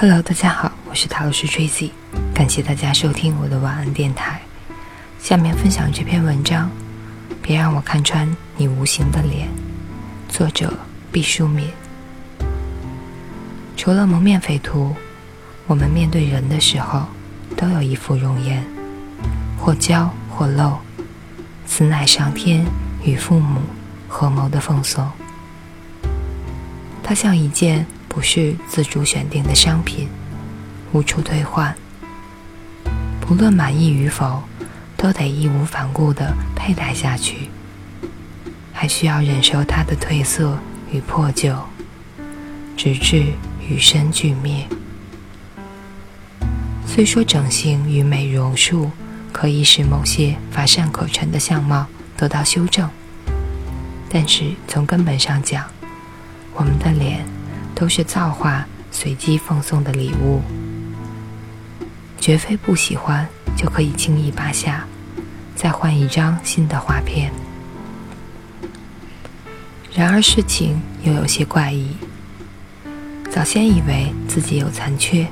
Hello，大家好，我是塔罗师 Tracy，感谢大家收听我的晚安电台。下面分享这篇文章，别让我看穿你无形的脸。作者毕淑敏。除了蒙面匪徒，我们面对人的时候，都有一副容颜，或娇或露，此乃上天与父母合谋的奉送。它像一件。不是自主选定的商品，无处退换。不论满意与否，都得义无反顾地佩戴下去，还需要忍受它的褪色与破旧，直至与生俱灭。虽说整形与美容术可以使某些乏善可陈的相貌得到修正，但是从根本上讲，我们的脸。都是造化随机奉送的礼物，绝非不喜欢就可以轻易拔下，再换一张新的画片。然而事情又有些怪异。早先以为自己有残缺，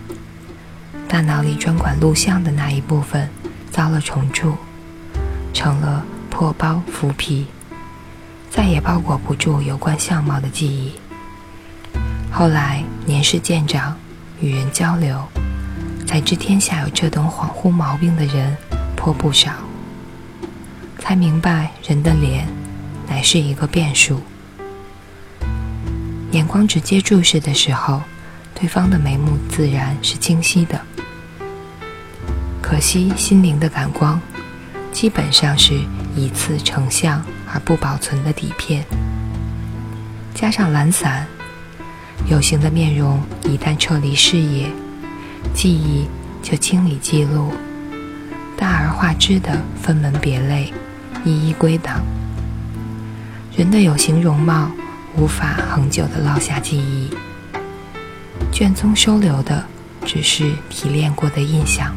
大脑里专管录像的那一部分遭了重铸，成了破包腐皮，再也包裹不住有关相貌的记忆。后来年事渐长，与人交流，才知天下有这等恍惚毛病的人颇不少。才明白人的脸乃是一个变数。眼光直接注视的时候，对方的眉目自然是清晰的。可惜心灵的感光，基本上是一次成像而不保存的底片，加上懒散。有形的面容一旦撤离视野，记忆就清理记录，大而化之的分门别类，一一归档。人的有形容貌无法恒久的烙下记忆，卷宗收留的只是提炼过的印象。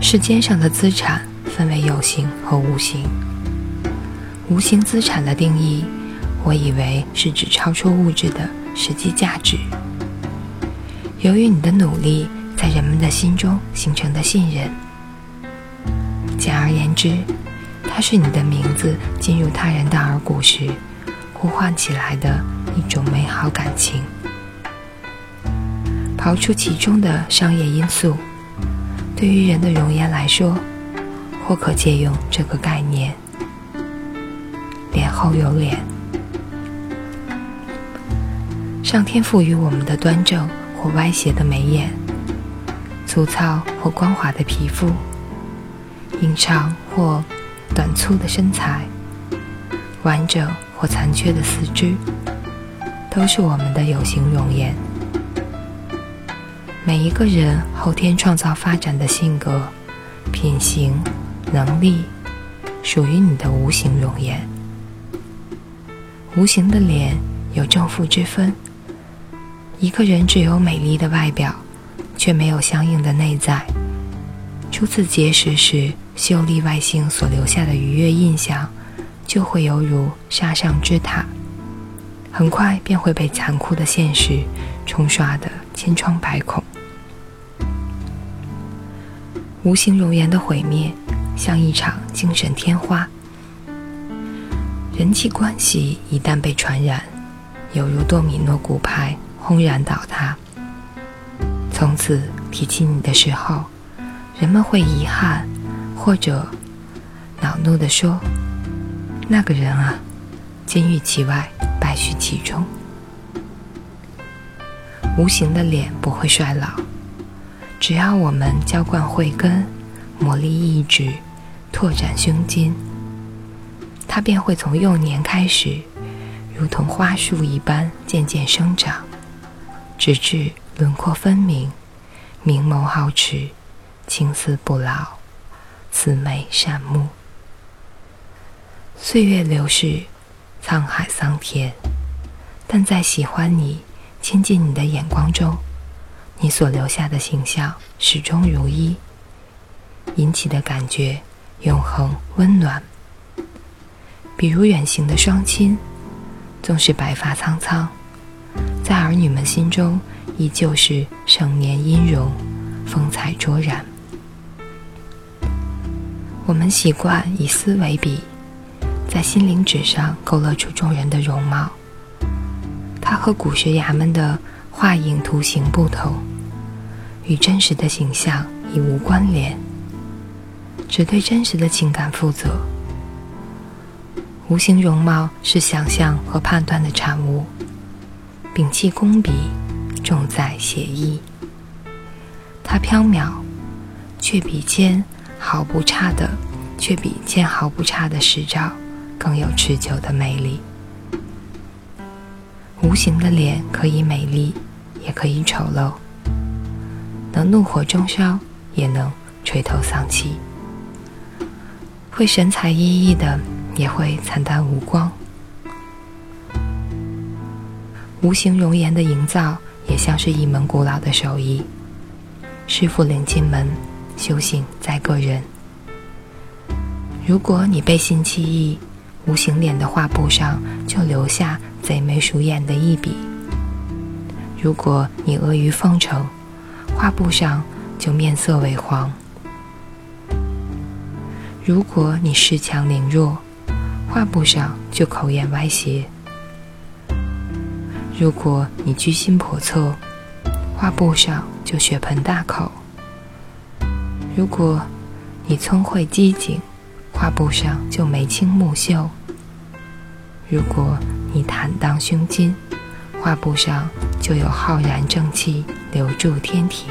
世间上的资产分为有形和无形，无形资产的定义。我以为是指超出物质的实际价值。由于你的努力，在人们的心中形成的信任，简而言之，它是你的名字进入他人的耳骨时，呼唤起来的一种美好感情。刨出其中的商业因素，对于人的容颜来说，或可借用这个概念：脸后有脸。上天赋予我们的端正或歪斜的眉眼，粗糙或光滑的皮肤，硬长或短粗的身材，完整或残缺的四肢，都是我们的有形容颜。每一个人后天创造发展的性格、品行、能力，属于你的无形容颜。无形的脸有正负之分。一个人只有美丽的外表，却没有相应的内在。初次结识时，秀丽外形所留下的愉悦印象，就会犹如沙上之塔，很快便会被残酷的现实冲刷得千疮百孔。无形容颜的毁灭，像一场精神天花。人际关系一旦被传染，犹如多米诺骨牌。轰然倒塌。从此提起你的时候，人们会遗憾，或者恼怒地说：“那个人啊，金玉其外，败絮其中。”无形的脸不会衰老，只要我们浇灌慧根，磨砺意志，拓展胸襟，它便会从幼年开始，如同花树一般渐渐生长。直至轮廓分明，明眸皓齿，青丝不老，慈眉善目。岁月流逝，沧海桑田，但在喜欢你、亲近你的眼光中，你所留下的形象始终如一，引起的感觉永恒温暖。比如远行的双亲，纵是白发苍苍。在儿女们心中依旧是盛年音容，风采卓然。我们习惯以丝为笔，在心灵纸上勾勒出众人的容貌。它和古学衙门的画影图形不同，与真实的形象已无关联，只对真实的情感负责。无形容貌是想象和判断的产物，摒弃工笔，重在写意。它飘渺，却比肩毫不差的，却比肩毫不差的实照更有持久的魅力。无形的脸可以美丽，也可以丑陋，能怒火中烧，也能垂头丧气，会神采奕奕的。也会惨淡无光。无形容颜的营造，也像是一门古老的手艺。师傅领进门，修行在个人。如果你背信弃义，无形脸的画布上就留下贼眉鼠眼的一笔；如果你阿谀奉承，画布上就面色萎黄；如果你恃强凌弱，画布上就口眼歪斜。如果你居心叵测，画布上就血盆大口。如果你聪慧机警，画布上就眉清目秀。如果你坦荡胸襟，画布上就有浩然正气留住天庭。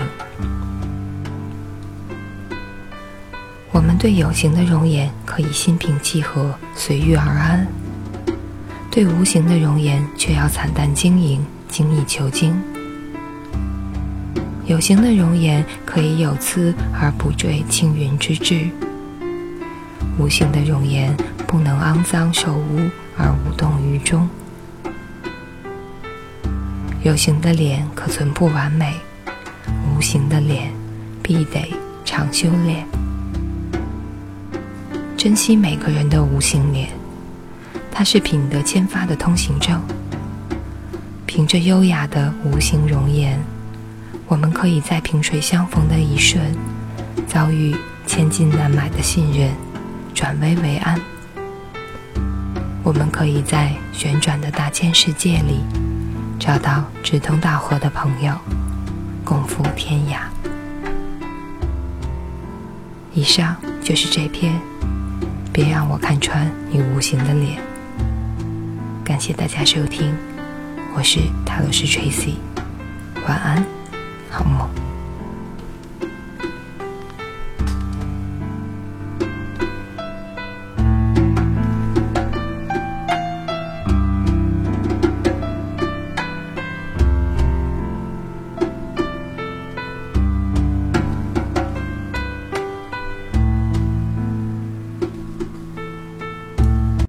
我们对有形的容颜可以心平气和、随遇而安；对无形的容颜却要惨淡经营、精益求精。有形的容颜可以有姿而不坠青云之志；无形的容颜不能肮脏受污而无动于衷。有形的脸可存不完美，无形的脸必得常修炼。珍惜每个人的无形脸，它是品德签发的通行证。凭着优雅的无形容颜，我们可以在萍水相逢的一瞬，遭遇千金难买的信任，转危为安。我们可以在旋转的大千世界里，找到志同道合的朋友，共赴天涯。以上就是这篇。别让我看穿你无形的脸。感谢大家收听，我是塔罗斯 Tracy，晚安，好梦。